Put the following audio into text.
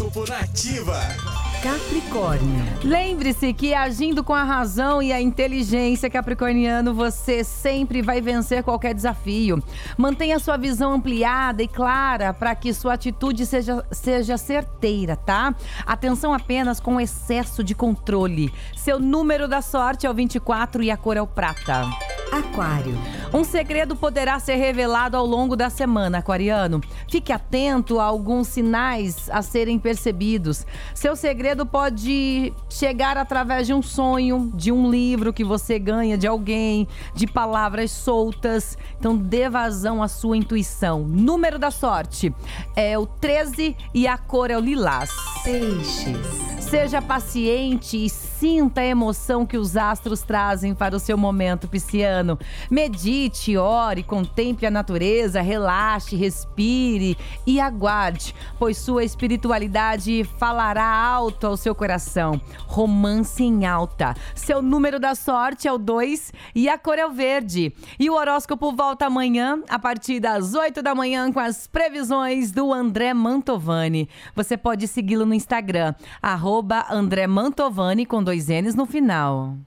Horóscopo Nativa. Capricórnio. Lembre-se que agindo com a razão e a inteligência, Capricorniano, você sempre vai vencer qualquer desafio. Mantenha sua visão ampliada e clara para que sua atitude seja, seja certeira, tá? Atenção apenas com excesso de controle. Seu número da sorte é o 24 e a cor é o prata. Aquário. Um segredo poderá ser revelado ao longo da semana, aquariano. Fique atento a alguns sinais a serem percebidos. Seu segredo pode chegar através de um sonho, de um livro que você ganha de alguém, de palavras soltas. Então dê vazão à sua intuição. Número da sorte é o 13 e a cor é o lilás. Peixes. Seja paciente e sinta a emoção que os astros trazem para o seu momento pisciano. Medite, ore, contemple a natureza, relaxe, respire e aguarde, pois sua espiritualidade falará alto ao seu coração. Romance em alta. Seu número da sorte é o 2 e a cor é o verde. E o horóscopo volta amanhã, a partir das 8 da manhã, com as previsões do André Mantovani. Você pode segui-lo no Instagram, André Mantovani com dois N's no final.